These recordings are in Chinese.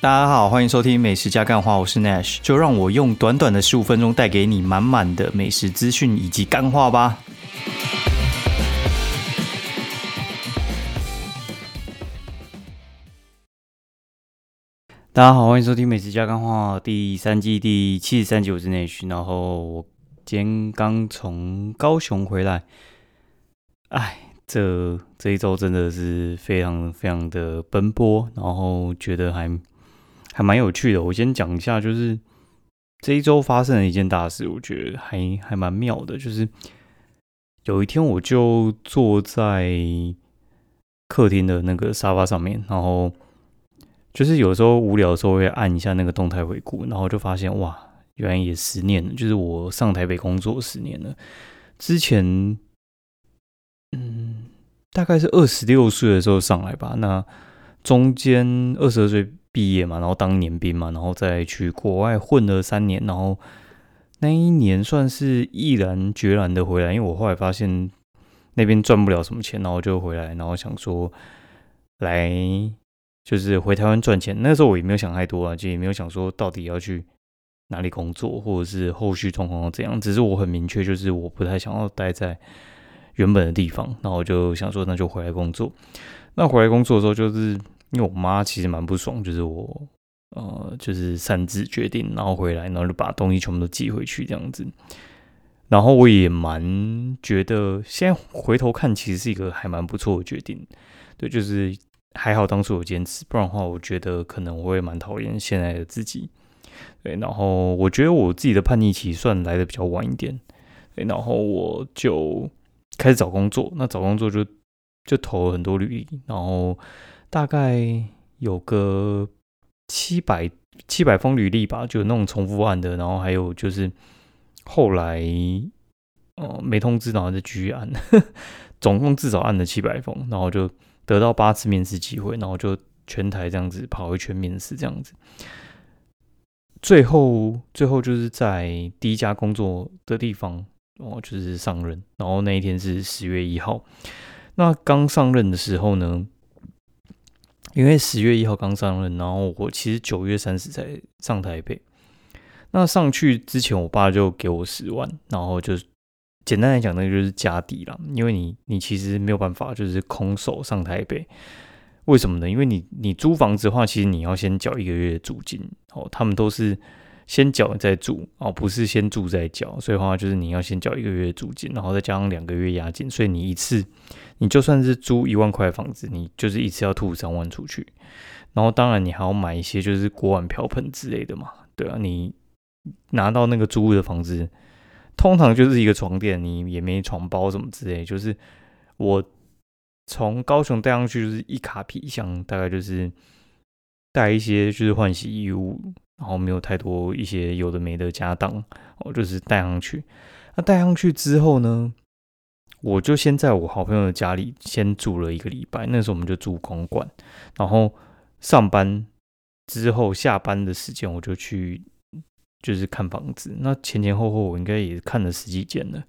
大家好，欢迎收听《美食加干话》，我是 Nash，就让我用短短的十五分钟带给你满满的美食资讯以及干话吧。大家好，欢迎收听《美食加干话》第三季第七十三集，我是 Nash，然后我今天刚从高雄回来，哎。这这一周真的是非常非常的奔波，然后觉得还还蛮有趣的。我先讲一下，就是这一周发生了一件大事，我觉得还还蛮妙的。就是有一天，我就坐在客厅的那个沙发上面，然后就是有时候无聊的时候会按一下那个动态回顾，然后就发现哇，原来也十年了，就是我上台北工作十年了，之前。嗯，大概是二十六岁的时候上来吧。那中间二十二岁毕业嘛，然后当年兵嘛，然后再去国外混了三年，然后那一年算是毅然决然的回来，因为我后来发现那边赚不了什么钱，然后就回来，然后想说来就是回台湾赚钱。那时候我也没有想太多啊，就也没有想说到底要去哪里工作，或者是后续状况怎样。只是我很明确，就是我不太想要待在。原本的地方，那我就想说，那就回来工作。那回来工作的时候，就是因为我妈其实蛮不爽，就是我呃，就是擅自决定，然后回来，然后就把东西全部都寄回去这样子。然后我也蛮觉得，现在回头看，其实是一个还蛮不错的决定。对，就是还好当初有坚持，不然的话，我觉得可能我会蛮讨厌现在的自己。对，然后我觉得我自己的叛逆期算来的比较晚一点。对，然后我就。开始找工作，那找工作就就投了很多履历，然后大概有个七百七百封履历吧，就那种重复案的，然后还有就是后来哦没通知，然后再继续按，总共至少按了七百封，然后就得到八次面试机会，然后就全台这样子跑一圈面试这样子，最后最后就是在第一家工作的地方。哦，就是上任，然后那一天是十月一号。那刚上任的时候呢，因为十月一号刚上任，然后我其实九月三十才上台北。那上去之前，我爸就给我十万，然后就简单来讲，那个就是家底了。因为你你其实没有办法就是空手上台北，为什么呢？因为你你租房子的话，其实你要先缴一个月的租金。哦，他们都是。先缴再住哦，不是先住再缴，所以的话就是你要先缴一个月租金，然后再加上两个月押金，所以你一次你就算是租一万块房子，你就是一次要吐三万出去，然后当然你还要买一些就是锅碗瓢盆之类的嘛，对啊，你拿到那个租的房子，通常就是一个床垫，你也没床包什么之类，就是我从高雄带上去就是一卡皮箱，大概就是带一些就是换洗衣物。然后没有太多一些有的没的家当，我就是带上去。那带上去之后呢，我就先在我好朋友的家里先住了一个礼拜。那时候我们就住公馆，然后上班之后下班的时间我就去就是看房子。那前前后后我应该也看了十几间了。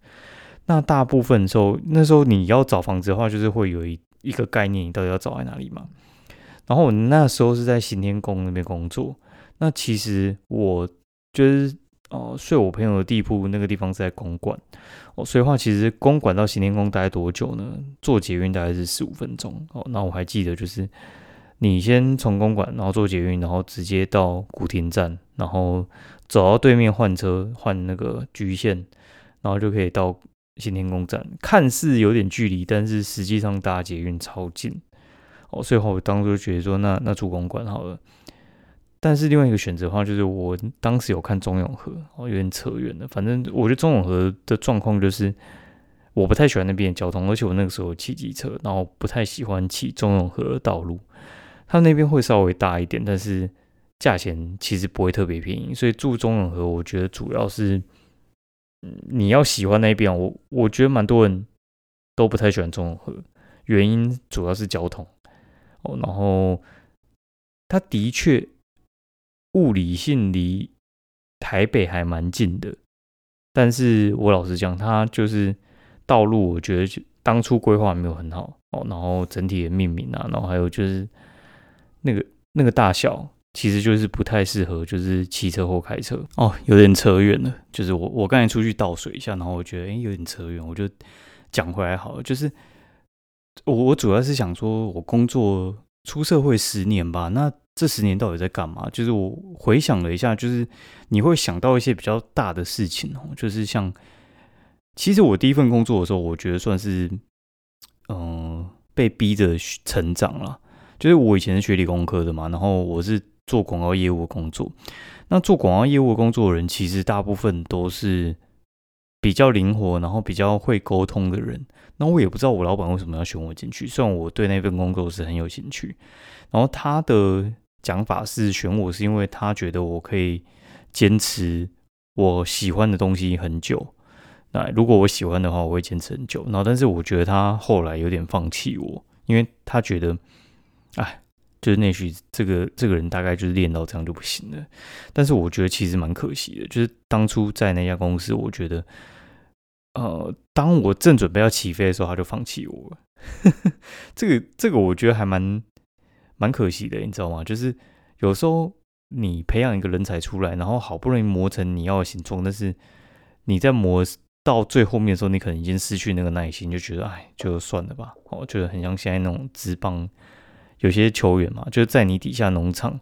那大部分时候那时候你要找房子的话，就是会有一一个概念，你到底要找在哪里嘛？然后我那时候是在行天宫那边工作。那其实我就是哦睡我朋友的地铺，那个地方是在公馆哦，所以话其实公馆到行天宫待多久呢？坐捷运大概是十五分钟哦。那我还记得就是你先从公馆，然后坐捷运，然后直接到古亭站，然后走到对面换车换那个局线，然后就可以到行天宫站。看似有点距离，但是实际上搭捷运超近哦。所以话我当初就觉得说，那那住公馆好了。但是另外一个选择的话，就是我当时有看中永和，哦，有点扯远了。反正我觉得中永和的状况就是，我不太喜欢那边交通，而且我那个时候骑机车，然后不太喜欢骑中永和的道路。它那边会稍微大一点，但是价钱其实不会特别便宜。所以住中永和，我觉得主要是，你要喜欢那边，我我觉得蛮多人都不太喜欢中永和，原因主要是交通哦，然后它的确。物理性离台北还蛮近的，但是我老实讲，它就是道路，我觉得当初规划没有很好哦。然后整体的命名啊，然后还有就是那个那个大小，其实就是不太适合，就是骑车或开车哦，有点扯远了。就是我我刚才出去倒水一下，然后我觉得哎有点扯远，我就讲回来好了。就是我我主要是想说，我工作出社会十年吧，那这十年到底在干嘛？就是我回想了一下，就是你会想到一些比较大的事情哦，就是像其实我第一份工作的时候，我觉得算是嗯被逼着成长了。就是我以前是学理工科的嘛，然后我是。做广告业务的工作，那做广告业务的工作的人，其实大部分都是比较灵活，然后比较会沟通的人。那我也不知道我老板为什么要选我进去，虽然我对那份工作是很有兴趣。然后他的讲法是选我是因为他觉得我可以坚持我喜欢的东西很久。那如果我喜欢的话，我会坚持很久。然后，但是我觉得他后来有点放弃我，因为他觉得，哎。就是内需这个这个人大概就是练到这样就不行了，但是我觉得其实蛮可惜的。就是当初在那家公司，我觉得，呃，当我正准备要起飞的时候，他就放弃我了。这个这个我觉得还蛮蛮可惜的，你知道吗？就是有时候你培养一个人才出来，然后好不容易磨成你要的形状，但是你在磨到最后面的时候，你可能已经失去那个耐心，就觉得哎，就算了吧。哦，觉得很像现在那种直棒。有些球员嘛，就是在你底下农场，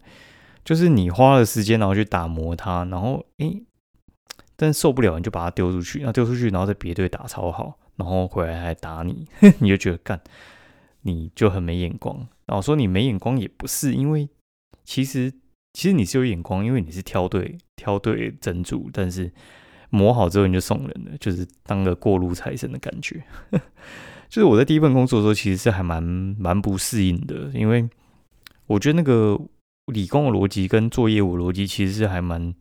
就是你花了时间，然后去打磨他，然后诶，但受不了，你就把他丢出去，然后丢出去，然后在别队打超好，然后回来还打你，你就觉得干，你就很没眼光。然后说你没眼光也不是，因为其实其实你是有眼光，因为你是挑对挑对珍珠，但是磨好之后你就送人了，就是当个过路财神的感觉。就是我在第一份工作的时候，其实是还蛮蛮不适应的，因为我觉得那个理工的逻辑跟做业务逻辑其实是还蛮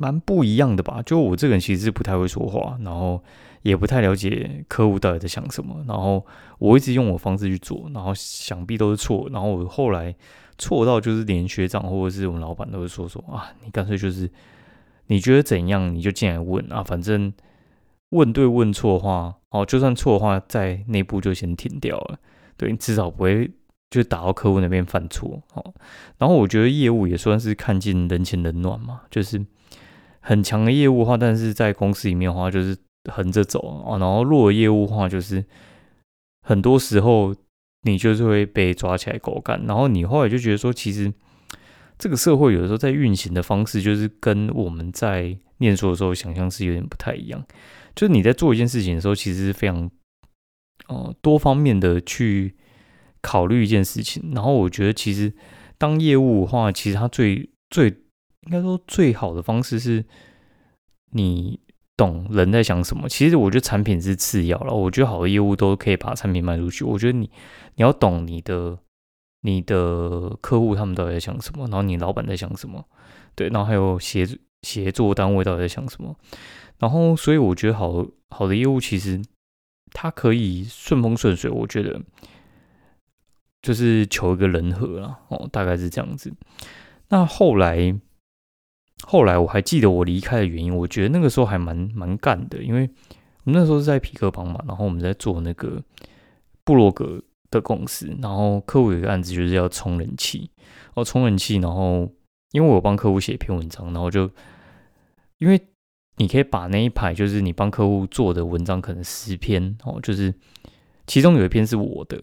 蛮不一样的吧。就我这个人其实是不太会说话，然后也不太了解客户到底在想什么，然后我一直用我方式去做，然后想必都是错，然后我后来错到就是连学长或者是我们老板都会说说啊，你干脆就是你觉得怎样你就进来问啊，反正。问对问错话，哦，就算错的话，在内部就先停掉了。对你至少不会就打到客户那边犯错。哦，然后我觉得业务也算是看尽人情冷暖嘛，就是很强的业务话，但是在公司里面的话，就是横着走啊。然后弱的业务话，就是很多时候你就是会被抓起来狗干。然后你后来就觉得说，其实这个社会有的时候在运行的方式，就是跟我们在念书的时候想象是有点不太一样。就是你在做一件事情的时候，其实是非常，呃，多方面的去考虑一件事情。然后我觉得，其实当业务的话，其实它最最应该说最好的方式是，你懂人在想什么。其实我觉得产品是次要了。我觉得好的业务都可以把产品卖出去。我觉得你你要懂你的你的客户他们到底在想什么，然后你老板在想什么，对，然后还有协协作单位到底在想什么。然后，所以我觉得好好的业务其实它可以顺风顺水。我觉得就是求一个人和了哦，大概是这样子。那后来，后来我还记得我离开的原因。我觉得那个时候还蛮蛮干的，因为我们那时候是在皮克邦嘛，然后我们在做那个布洛格的公司，然后客户有个案子就是要充人气哦，充人气。然后因为我帮客户写一篇文章，然后就因为。你可以把那一排，就是你帮客户做的文章，可能十篇哦，就是其中有一篇是我的，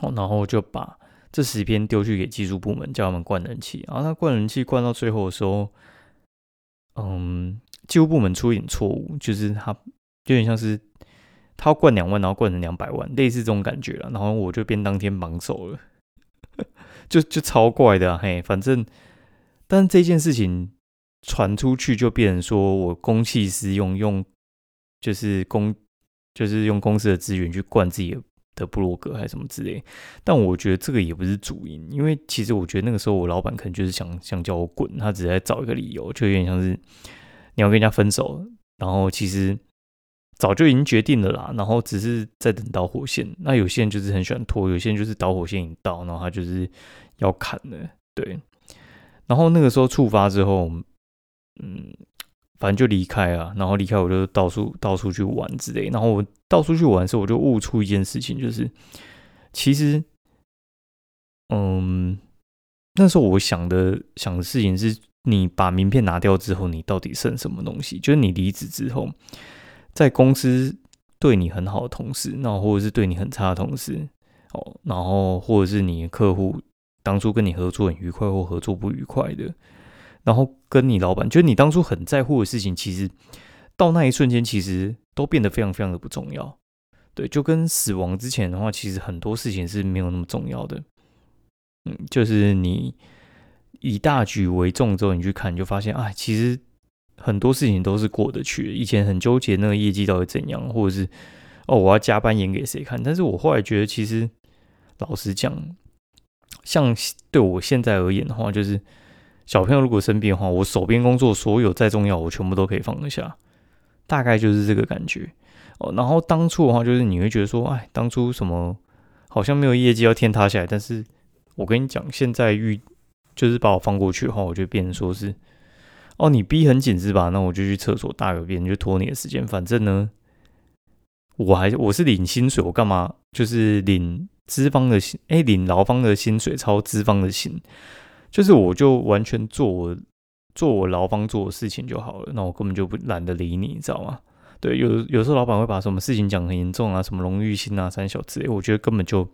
哦，然后就把这十篇丢去给技术部门，叫他们灌人气。然后他灌人气灌到最后的时候，嗯，技术部门出一点错误，就是他有点像是他要灌两万，然后灌成两百万，类似这种感觉了。然后我就变当天榜首了，就就超怪的嘿，反正，但这件事情。传出去就变成说我公器私用，用就是公就是用公司的资源去灌自己的的布洛格还是什么之类。但我觉得这个也不是主因，因为其实我觉得那个时候我老板可能就是想想叫我滚，他只是在找一个理由，就有点像是你要跟人家分手，然后其实早就已经决定了啦，然后只是在等导火线。那有些人就是很喜欢拖，有些人就是导火线已到，然后他就是要砍的，对。然后那个时候触发之后。嗯，反正就离开啊，然后离开我就到处到处去玩之类。然后我到处去玩的时候，我就悟出一件事情，就是其实，嗯，那时候我想的想的事情是，你把名片拿掉之后，你到底剩什么东西？就是你离职之后，在公司对你很好的同事，那或者是对你很差的同事，哦，然后或者是你客户当初跟你合作很愉快或合作不愉快的，然后跟你老板，就是你当初很在乎的事情，其实到那一瞬间，其实都变得非常非常的不重要。对，就跟死亡之前的话，其实很多事情是没有那么重要的。嗯，就是你以大局为重之后，你去看，就发现，哎，其实很多事情都是过得去。以前很纠结那个业绩到底怎样，或者是哦，我要加班演给谁看？但是我后来觉得，其实老实讲，像对我现在而言的话，就是小朋友如果生病的话，我手边工作所有再重要，我全部都可以放得下，大概就是这个感觉。哦，然后当初的话，就是你会觉得说，哎，当初什么好像没有业绩要天塌下来，但是我跟你讲，现在遇就是把我放过去的话，我就变成说是，哦，你逼很紧是吧？那我就去厕所大个便，就拖你的时间。反正呢，我还我是领薪水，我干嘛就是领资方的薪？哎，领劳方的薪水超资方的薪，就是我就完全做我做我劳方做的事情就好了。那我根本就不懒得理你，你知道吗？对，有有时候老板会把什么事情讲很严重啊，什么荣誉心啊、三小之类，我觉得根本就，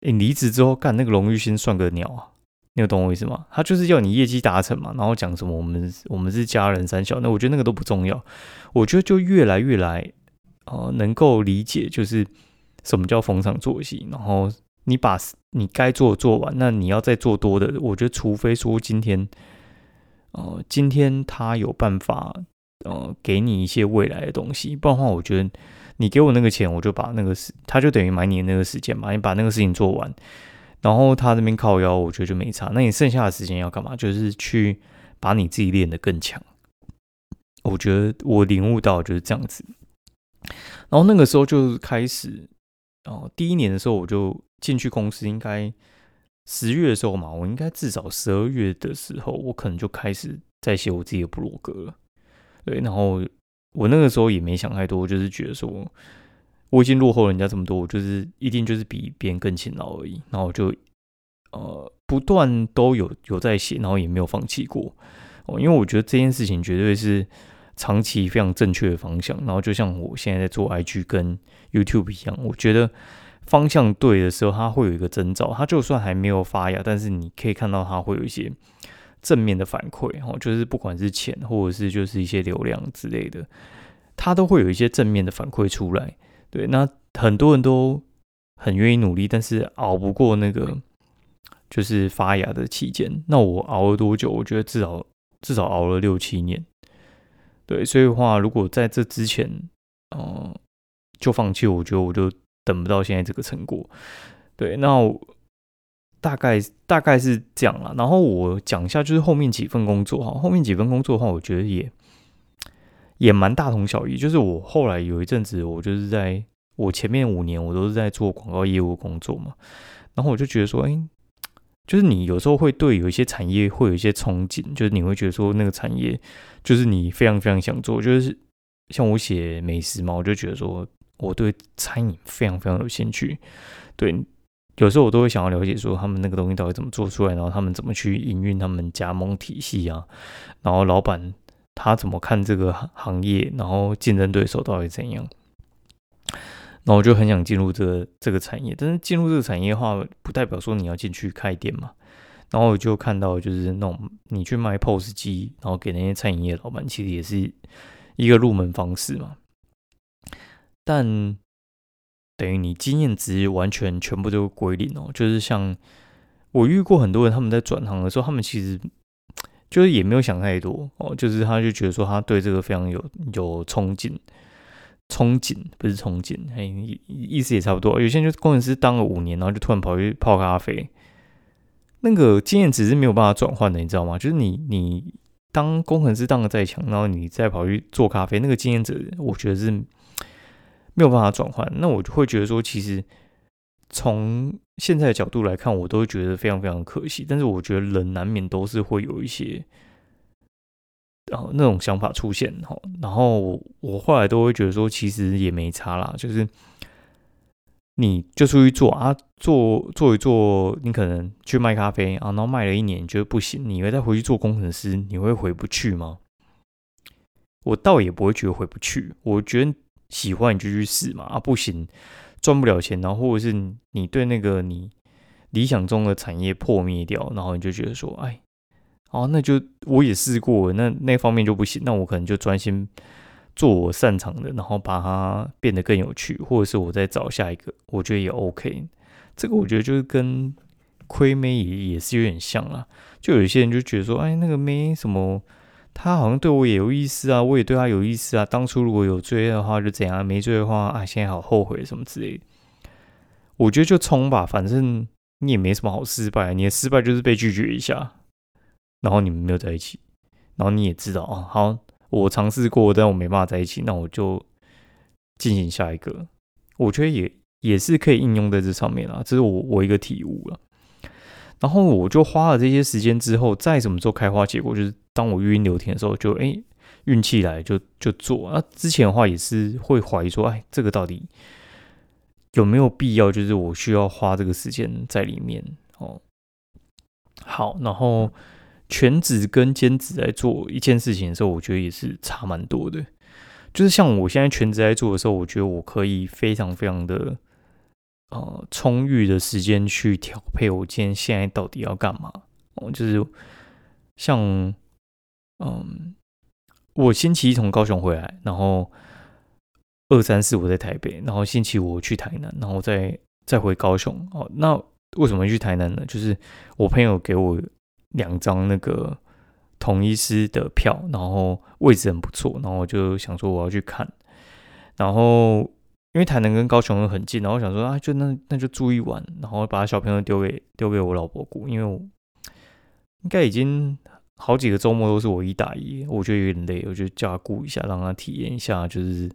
你离职之后干那个荣誉心算个鸟啊！你有懂我意思吗？他就是要你业绩达成嘛，然后讲什么我们我们是家人三小，那我觉得那个都不重要。我觉得就越来越来，呃，能够理解就是什么叫逢场作戏，然后你把你该做做完，那你要再做多的，我觉得除非说今天，呃，今天他有办法。呃，给你一些未来的东西，不然的话，我觉得你给我那个钱，我就把那个事，他就等于买你的那个时间嘛。你把那个事情做完，然后他这边靠腰，我觉得就没差。那你剩下的时间要干嘛？就是去把你自己练得更强。我觉得我领悟到就是这样子。然后那个时候就开始，哦，第一年的时候我就进去公司，应该十月的时候嘛，我应该至少十二月的时候，我可能就开始在写我自己的部落格了。对，然后我那个时候也没想太多，就是觉得说我已经落后人家这么多，我就是一定就是比别人更勤劳而已。然后就呃不断都有有在写，然后也没有放弃过哦，因为我觉得这件事情绝对是长期非常正确的方向。然后就像我现在在做 IG 跟 YouTube 一样，我觉得方向对的时候，它会有一个征兆，它就算还没有发芽，但是你可以看到它会有一些。正面的反馈，哦，就是不管是钱或者是就是一些流量之类的，它都会有一些正面的反馈出来。对，那很多人都很愿意努力，但是熬不过那个就是发芽的期间。那我熬了多久？我觉得至少至少熬了六七年。对，所以的话，如果在这之前，嗯，就放弃，我觉得我就等不到现在这个成果。对，那。大概大概是这样了，然后我讲一下，就是后面几份工作哈，后面几份工作的话，我觉得也也蛮大同小异。就是我后来有一阵子，我就是在我前面五年，我都是在做广告业务工作嘛，然后我就觉得说，哎，就是你有时候会对有一些产业会有一些憧憬，就是你会觉得说那个产业就是你非常非常想做，就是像我写美食嘛，我就觉得说我对餐饮非常非常有兴趣，对。有时候我都会想要了解，说他们那个东西到底怎么做出来，然后他们怎么去营运他们加盟体系啊，然后老板他怎么看这个行业，然后竞争对手到底怎样，然后我就很想进入这个这个产业，但是进入这个产业的话，不代表说你要进去开店嘛，然后我就看到就是那种你去卖 POS 机，然后给那些餐饮业老板，其实也是一个入门方式嘛，但。等于你经验值完全全部都归零哦，就是像我遇过很多人，他们在转行的时候，他们其实 就是也没有想太多哦，就是他就觉得说他对这个非常有有憧憬，憧憬不是憧憬，嘿，意思也差不多。有些人就工程师当了五年，然后就突然跑去泡咖啡，那个经验值是没有办法转换的，你知道吗？就是你你当工程师当的再强，然后你再跑去做咖啡，那个经验值我觉得是。没有办法转换，那我就会觉得说，其实从现在的角度来看，我都觉得非常非常可惜。但是我觉得人难免都是会有一些，然后那种想法出现哈。然后我后来都会觉得说，其实也没差啦，就是你就出去做啊，做做一做，你可能去卖咖啡啊，然后卖了一年觉得不行，你会再回去做工程师，你会回不去吗？我倒也不会觉得回不去，我觉得喜欢你就去试嘛啊，不行赚不了钱，然后或者是你对那个你理想中的产业破灭掉，然后你就觉得说，哎，哦，那就我也试过，那那方面就不行，那我可能就专心做我擅长的，然后把它变得更有趣，或者是我再找下一个，我觉得也 OK。这个我觉得就是跟亏妹也也是有点像啦，就有些人就觉得说，哎，那个妹什么。他好像对我也有意思啊，我也对他有意思啊。当初如果有追的话就怎样，没追的话啊，现在好后悔什么之类的。我觉得就冲吧，反正你也没什么好失败，你的失败就是被拒绝一下，然后你们没有在一起，然后你也知道啊，好，我尝试过，但我没办法在一起，那我就进行下一个。我觉得也也是可以应用在这上面啊，这是我我一个体悟了。然后我就花了这些时间之后，再什么时候开花结果，就是当我语音聊天的时候，就哎运气来就就做啊。之前的话也是会怀疑说，哎，这个到底有没有必要？就是我需要花这个时间在里面哦。好，然后全职跟兼职在做一件事情的时候，我觉得也是差蛮多的。就是像我现在全职在做的时候，我觉得我可以非常非常的。呃，充裕的时间去调配我今天现在到底要干嘛？哦，就是像，嗯，我星期一从高雄回来，然后二三四我在台北，然后星期五去台南，然后再再回高雄。哦，那为什么去台南呢？就是我朋友给我两张那个同一师的票，然后位置很不错，然后我就想说我要去看，然后。因为台南跟高雄又很近，然后想说啊，就那那就住一晚，然后把小朋友丢给丢给我老婆姑，因为我应该已经好几个周末都是我一打一，我觉得有点累，我就叫他顾一下，让他体验一下就是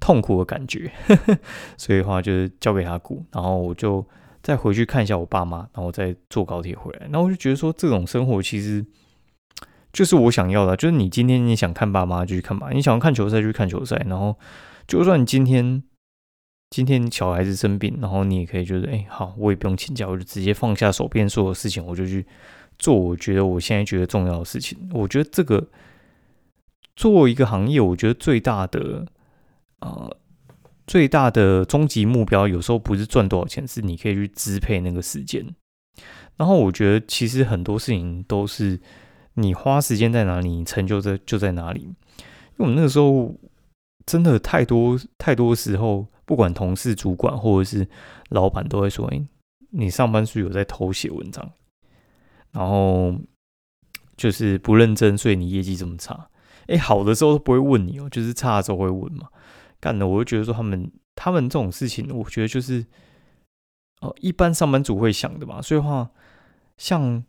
痛苦的感觉，所以的话就是交给他顾，然后我就再回去看一下我爸妈，然后再坐高铁回来。然后我就觉得说，这种生活其实 就是我想要的，就是你今天你想看爸妈就去看吧，你想要看球赛就去看球赛，然后就算你今天。今天小孩子生病，然后你也可以觉得，哎，好，我也不用请假，我就直接放下手边所有事情，我就去做我觉得我现在觉得重要的事情。我觉得这个做一个行业，我觉得最大的呃最大的终极目标，有时候不是赚多少钱，是你可以去支配那个时间。然后我觉得其实很多事情都是你花时间在哪里，你成就在就在哪里。因为我们那个时候真的太多太多时候。不管同事、主管或者是老板，都会说：“哎，你上班是有在偷写文章，然后就是不认真，所以你业绩这么差。”哎，好的时候都不会问你哦，就是差的时候会问嘛。干的，我就觉得说他们他们这种事情，我觉得就是哦，一般上班族会想的嘛。所以话，像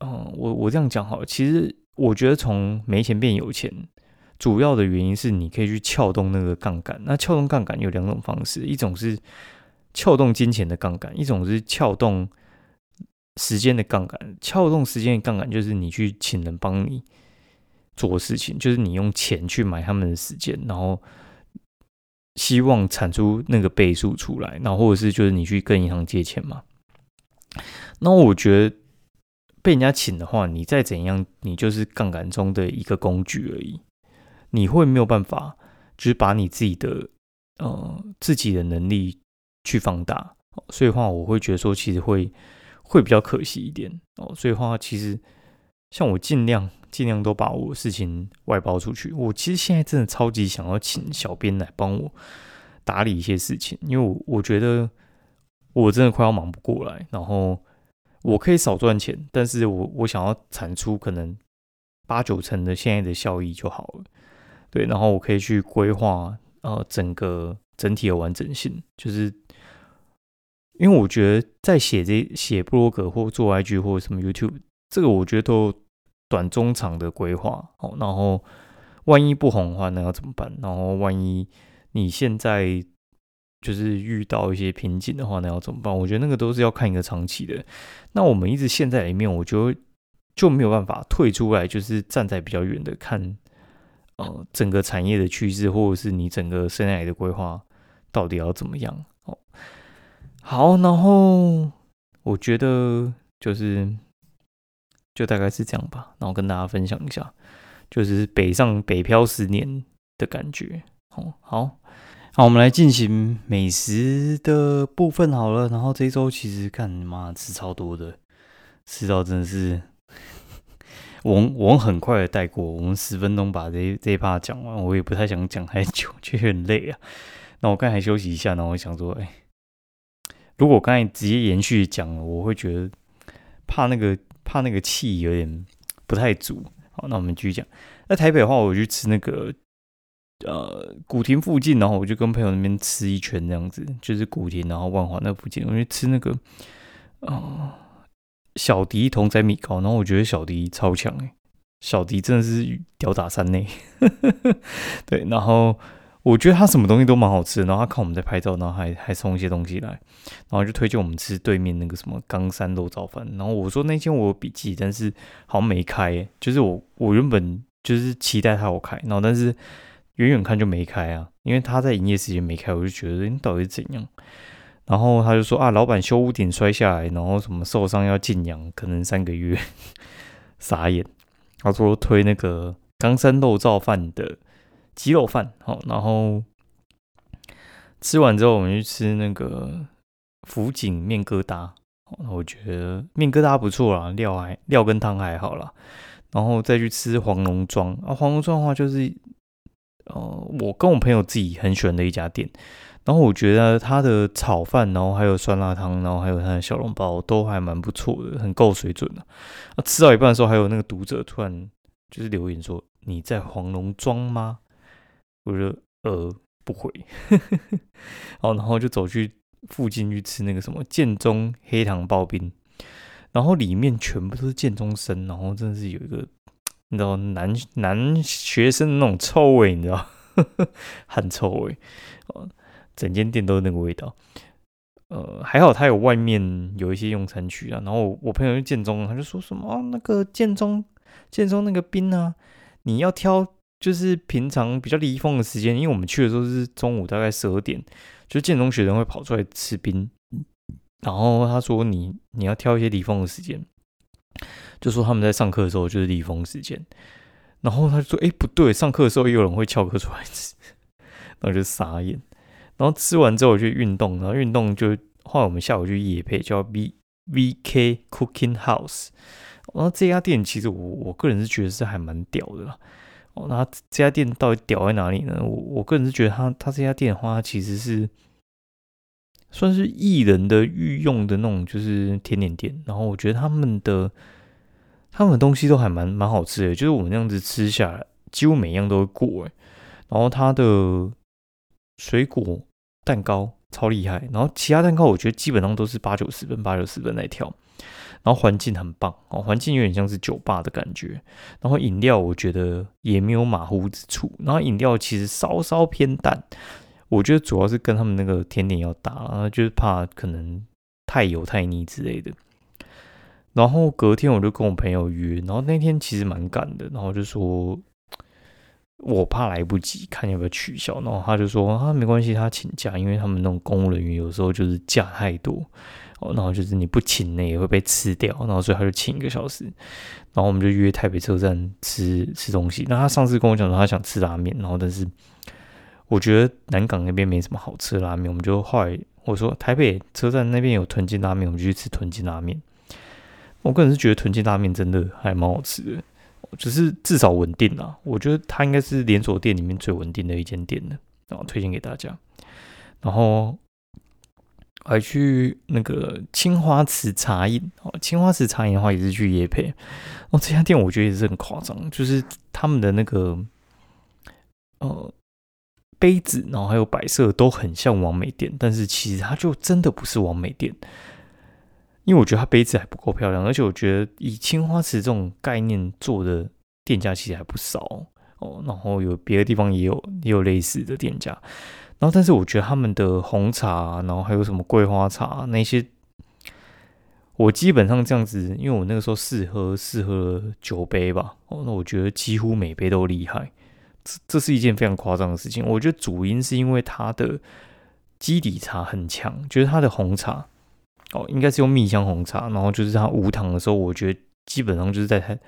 嗯，我我这样讲好了，其实我觉得从没钱变有钱。主要的原因是你可以去撬动那个杠杆。那撬动杠杆有两种方式，一种是撬动金钱的杠杆，一种是撬动时间的杠杆。撬动时间的杠杆就是你去请人帮你做事情，就是你用钱去买他们的时间，然后希望产出那个倍数出来，然后或者是就是你去跟银行借钱嘛。那我觉得被人家请的话，你再怎样，你就是杠杆中的一个工具而已。你会没有办法，就是把你自己的呃自己的能力去放大，所以话我会觉得说，其实会会比较可惜一点哦。所以话其实像我尽量尽量都把我事情外包出去。我其实现在真的超级想要请小编来帮我打理一些事情，因为我我觉得我真的快要忙不过来。然后我可以少赚钱，但是我我想要产出可能八九成的现在的效益就好了。对，然后我可以去规划呃整个整体的完整性，就是因为我觉得在写这写布洛格或做 IG 或者什么 YouTube，这个我觉得都短中长的规划哦。然后万一不红的话，那要怎么办？然后万一你现在就是遇到一些瓶颈的话，那要怎么办？我觉得那个都是要看一个长期的。那我们一直陷在里面，我觉得就没有办法退出来，就是站在比较远的看。呃，整个产业的趋势，或者是你整个生涯的规划，到底要怎么样？好，然后我觉得就是就大概是这样吧，然后跟大家分享一下，就是北上北漂十年的感觉。哦，好，好，我们来进行美食的部分好了。然后这一周其实看妈吃超多的，吃到真的是。我我很快的带过，我们十分钟把这这一趴讲完，我也不太想讲太久，就很累啊。那我刚才休息一下，然后我想说，哎，如果刚才直接延续讲，我会觉得怕那个怕那个气有点不太足。好，那我们继续讲。在台北的话，我去吃那个呃古亭附近，然后我就跟朋友那边吃一圈这样子，就是古亭，然后万华那附近，我去吃那个啊。小迪同仔米糕，然后我觉得小迪超强哎，小迪真的是吊打三内，对，然后我觉得他什么东西都蛮好吃，然后他看我们在拍照，然后还还送一些东西来，然后就推荐我们吃对面那个什么冈山肉燥饭，然后我说那天我有笔记，但是好像没开，就是我我原本就是期待他有开，然后但是远远看就没开啊，因为他在营业时间没开，我就觉得你到底是怎样？然后他就说啊，老板修屋顶摔下来，然后什么受伤要静养，可能三个月，傻眼。他说推那个冈山肉燥饭的鸡肉饭，好，然后吃完之后我们去吃那个福井面疙瘩，我觉得面疙瘩不错啦，料还料跟汤还好啦。然后再去吃黄龙庄啊，黄龙庄的话就是，呃，我跟我朋友自己很喜欢的一家店。然后我觉得他的炒饭，然后还有酸辣汤，然后还有他的小笼包都还蛮不错的，很够水准的。啊，吃到一半的时候，还有那个读者突然就是留言说：“你在黄龙庄吗？”我说：“呃，不回。”哦，然后就走去附近去吃那个什么建中黑糖刨冰，然后里面全部都是建中生，然后真的是有一个你知道男男学生的那种臭味，你知道，很臭味哦。整间店都是那个味道，呃，还好他有外面有一些用餐区啊。然后我朋友去建中，他就说什么那个建中建中那个冰啊，你要挑就是平常比较离峰的时间，因为我们去的时候是中午大概十二点，就建中学生会跑出来吃冰。然后他说你你要挑一些离峰的时间，就说他们在上课的时候就是离峰时间。然后他就说哎不对，上课的时候也有人会翘课出来吃，然后就傻眼。然后吃完之后我去运动，然后运动就后来我们下午去野配叫 V V K Cooking House，然后这家店其实我我个人是觉得是还蛮屌的啦。哦，那这家店到底屌在哪里呢？我我个人是觉得他他这家店的话，其实是算是艺人的御用的那种就是甜点店。然后我觉得他们的他们的东西都还蛮蛮好吃的，就是我们那样子吃下来，几乎每样都会过哎。然后它的水果蛋糕超厉害，然后其他蛋糕我觉得基本上都是八九十分、八九十分来跳，然后环境很棒哦，环境有点像是酒吧的感觉，然后饮料我觉得也没有马虎之处，然后饮料其实稍稍偏淡，我觉得主要是跟他们那个甜点要搭，然后就是怕可能太油太腻之类的。然后隔天我就跟我朋友约，然后那天其实蛮赶的，然后就说。我怕来不及，看要不要取消。然后他就说啊，没关系，他请假，因为他们那种公务人员有时候就是假太多然后就是你不请呢也会被吃掉，然后所以他就请一个小时。然后我们就约台北车站吃吃东西。那他上次跟我讲说他想吃拉面，然后但是我觉得南港那边没什么好吃的拉面，我们就后来我说台北车站那边有屯金拉面，我们就去吃屯金拉面。我个人是觉得屯金拉面真的还蛮好吃的。只是至少稳定啊，我觉得它应该是连锁店里面最稳定的一间店了，然后推荐给大家。然后还去那个青花瓷茶饮哦，青花瓷茶饮的话也是去夜配哦。这家店我觉得也是很夸张，就是他们的那个呃杯子，然后还有摆设都很像王美店，但是其实它就真的不是王美店。因为我觉得它杯子还不够漂亮，而且我觉得以青花瓷这种概念做的店家其实还不少哦。然后有别的地方也有也有类似的店家，然后但是我觉得他们的红茶，然后还有什么桂花茶那些，我基本上这样子，因为我那个时候试喝试喝酒杯吧，哦，那我觉得几乎每杯都厉害，这这是一件非常夸张的事情。我觉得主因是因为它的。基底茶很强，就是它的红茶哦，应该是用蜜香红茶，然后就是它无糖的时候，我觉得基本上就是在台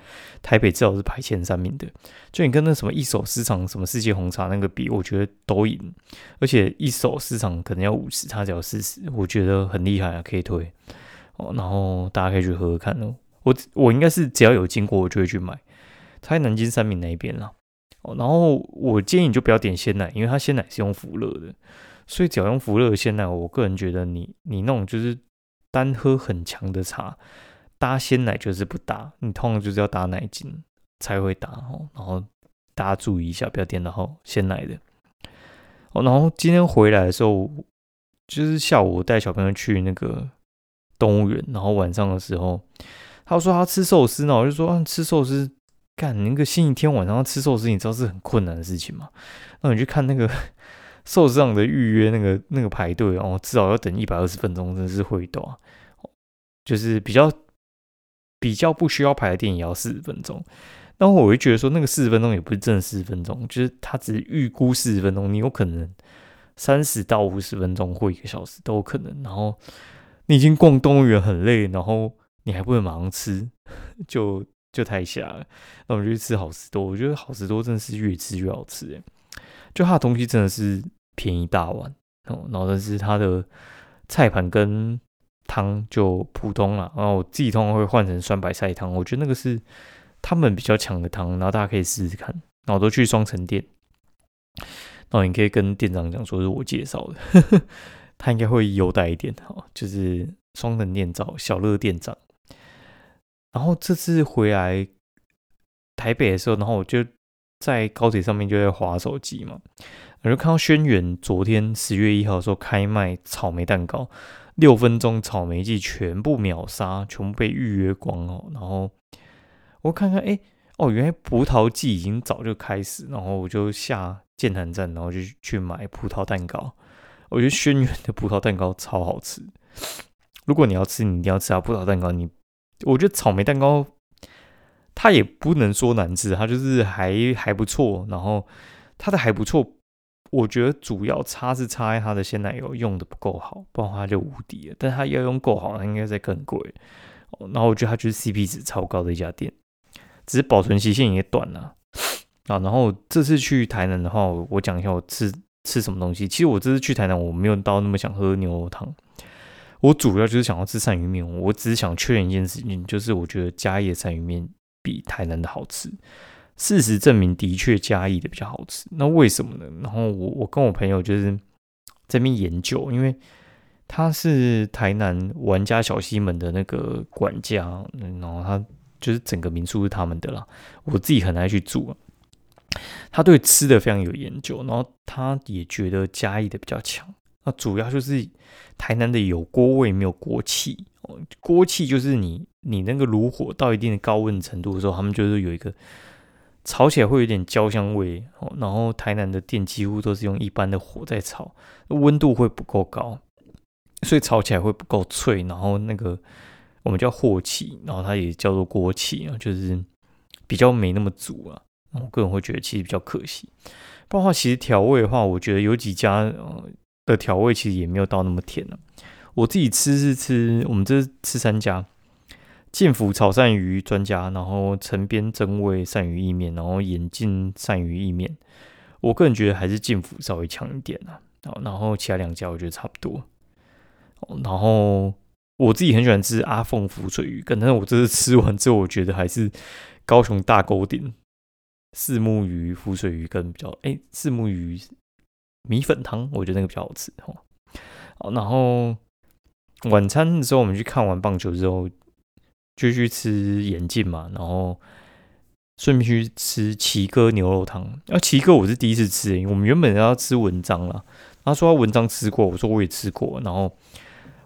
台北至少是排前三名的。就你跟那什么一手市场什么世界红茶那个比，我觉得都赢。而且一手市场可能要五十，它只要四十，我觉得很厉害啊，可以推哦。然后大家可以去喝喝看哦。我我应该是只要有经过，我就会去买。它在南京三明那一边啦。哦，然后我建议你就不要点鲜奶，因为它鲜奶是用福乐的。所以只要用福乐鲜奶，我个人觉得你你那种就是单喝很强的茶，搭鲜奶就是不搭，你通常就是要搭奶精才会搭哦。然后大家注意一下，不要点到后鲜奶的。哦，然后今天回来的时候，就是下午带小朋友去那个动物园，然后晚上的时候，他说他吃寿司呢，我就说啊吃寿司，干那个星期天晚上吃寿司，你知道是很困难的事情吗？那你去看那个。寿司上的预约那个那个排队哦，至少要等一百二十分钟，真的是会多。就是比较比较不需要排的店也要四十分钟。然后我会觉得说，那个四十分钟也不是真的四十分钟，就是他只是预估四十分钟，你有可能三十到五十分钟或一个小时都有可能。然后你已经逛动物园很累，然后你还不能马上吃，就就太瞎了。那我们就去吃好吃多，我觉得好吃多真的是越吃越好吃诶，就它的东西真的是。便宜大碗，然后但是它的菜盘跟汤就普通了，然后我自己通常会换成酸白菜汤，我觉得那个是他们比较强的汤，然后大家可以试试看。然后都去双城店，然后你可以跟店长讲说是我介绍的，他应该会优待一点哈，就是双城店找小乐店长。然后这次回来台北的时候，然后我就在高铁上面就在划手机嘛。我就看到轩辕昨天十月一号的时候开卖草莓蛋糕，六分钟草莓季全部秒杀，全部被预约光哦。然后我看看，哎，哦，原来葡萄季已经早就开始。然后我就下建潭站，然后就去买葡萄蛋糕。我觉得轩辕的葡萄蛋糕超好吃。如果你要吃，你一定要吃它葡萄蛋糕。你，我觉得草莓蛋糕它也不能说难吃，它就是还还不错。然后它的还不错。我觉得主要差是差在它的鲜奶油用的不够好，不然它就无敌了。但它要用够好，它应该再更贵。然后我觉得它就是 CP 值超高的一家店，只是保存期限也短了啊。然后这次去台南的话，我讲一下我吃吃什么东西。其实我这次去台南，我没有到那么想喝牛肉汤，我主要就是想要吃鳝鱼面。我只是想确认一件事情，就是我觉得嘉义鳝鱼面比台南的好吃。事实证明，的确嘉义的比较好吃。那为什么呢？然后我我跟我朋友就是这边研究，因为他是台南玩家小西门的那个管家，然后他就是整个民宿是他们的啦。我自己很爱去住，他对吃的非常有研究，然后他也觉得嘉义的比较强。那主要就是台南的有锅味，没有锅气。锅气就是你你那个炉火到一定的高温程度的时候，他们就是有一个。炒起来会有点焦香味，然后台南的店几乎都是用一般的火在炒，温度会不够高，所以炒起来会不够脆，然后那个我们叫火气，然后它也叫做锅气啊，就是比较没那么足啊。我个人会觉得其实比较可惜。包括其实调味的话，我觉得有几家的调味其实也没有到那么甜啊。我自己吃是吃，我们这吃三家。晋福炒鳝鱼专家，然后陈边真味鳝鱼意面，然后眼镜鳝鱼意面。我个人觉得还是晋福稍微强一点啊。然后其他两家我觉得差不多。然后我自己很喜欢吃阿凤浮水鱼羹，但是我这次吃完之后，我觉得还是高雄大沟顶四目鱼浮水鱼羹比较哎，四目鱼米粉汤，我觉得那个比较好吃哦。好，然后晚餐的时候，我们去看完棒球之后。就去吃眼镜嘛，然后顺便去吃奇哥牛肉汤。啊，奇哥我是第一次吃，我们原本要吃文章啦，他说他文章吃过，我说我也吃过。然后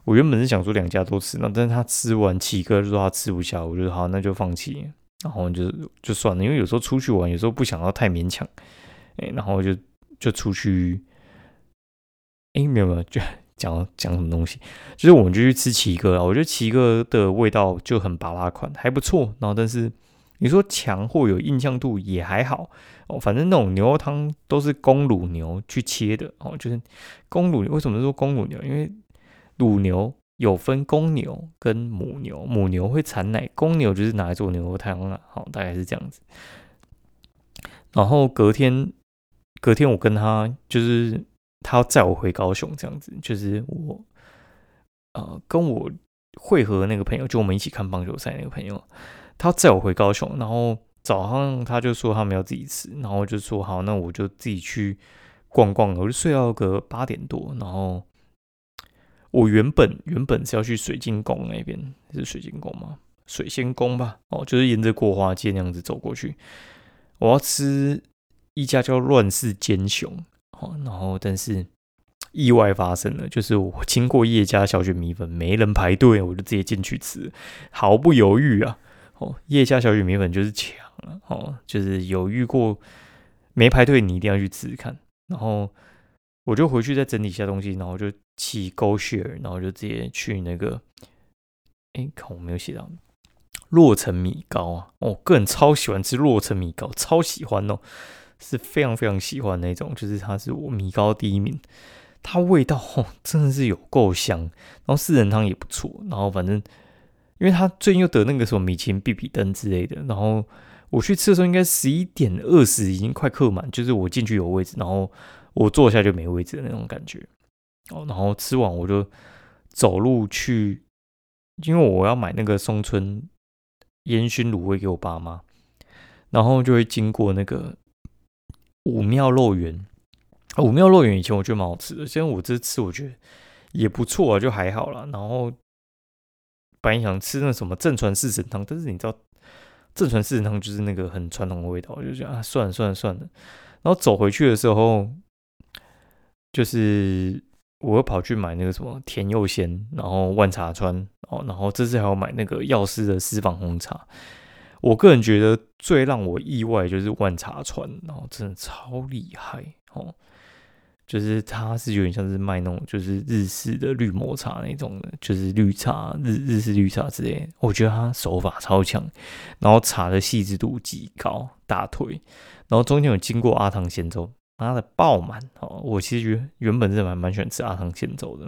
我原本是想说两家都吃，那但是他吃完奇哥就说他吃不下，我就好那就放弃，然后就就算了。因为有时候出去玩，有时候不想要太勉强，哎，然后就就出去，哎，没有没有就。讲讲什么东西？就是我们就去吃奇哥啊，我觉得奇哥的味道就很巴拉款，还不错。然后但是你说强或有印象度也还好哦，反正那种牛肉汤都是公乳牛去切的哦，就是公乳。为什么说公乳牛？因为乳牛有分公牛跟母牛，母牛会产奶，公牛就是拿来做牛肉汤了。好，大概是这样子。然后隔天，隔天我跟他就是他要载我回高雄，这样子，就是我呃跟我会合那个朋友，就我们一起看棒球赛那个朋友。他载我回高雄，然后早上他就说他们要自己吃，然后就说好，那我就自己去逛逛。我就睡到个八点多，然后我原本原本是要去水晶宫那边，是水晶宫吗？水仙宫吧，哦，就是沿着国华街那样子走过去。我要吃一家叫乱世奸雄，哦，然后但是意外发生了，就是我经过叶家小卷米粉，没人排队，我就直接进去吃，毫不犹豫啊。哦，叶家小雨米粉就是强了哦，就是有遇过没排队，你一定要去吃看。然后我就回去再整理一下东西，然后就起 Go Share，然后就直接去那个，哎，看我没有写到洛城米糕啊，我个人超喜欢吃洛城米糕，超喜欢哦，是非常非常喜欢那种，就是它是我米糕第一名，它味道真的是有够香，然后四人汤也不错，然后反正。因为他最近又得那个什么米其林必比登之类的，然后我去吃的时候应该十一点二十，已经快客满，就是我进去有位置，然后我坐下就没位置的那种感觉。哦，然后吃完我就走路去，因为我要买那个松村烟熏卤味给我爸妈，然后就会经过那个武庙肉圆。武庙肉圆以前我觉得蛮好吃的，现在我这次我觉得也不错啊，就还好了。然后。本来想吃那什么正传四神汤，但是你知道正传四神汤就是那个很传统的味道，我就觉得啊，算了算了算了。然后走回去的时候，就是我又跑去买那个什么甜又鲜，然后万茶川哦，然后这次还要买那个药师的私房红茶。我个人觉得最让我意外就是万茶川，然后真的超厉害哦。就是它是有点像是卖那种就是日式的绿抹茶那种的，就是绿茶日日式绿茶之类。我觉得它手法超强，然后茶的细致度极高，大腿，然后中间有经过阿唐咸粥，妈的爆满哦！我其实原本是蛮蛮喜欢吃阿唐咸粥的。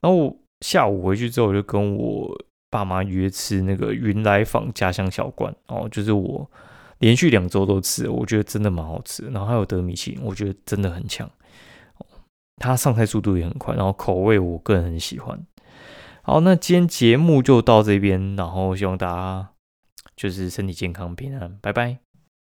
然后下午回去之后，我就跟我爸妈约吃那个云来坊家乡小馆哦，就是我连续两周都吃，我觉得真的蛮好吃。然后还有德米奇，我觉得真的很强。它上菜速度也很快，然后口味我个人很喜欢。好，那今天节目就到这边，然后希望大家就是身体健康平安，拜拜。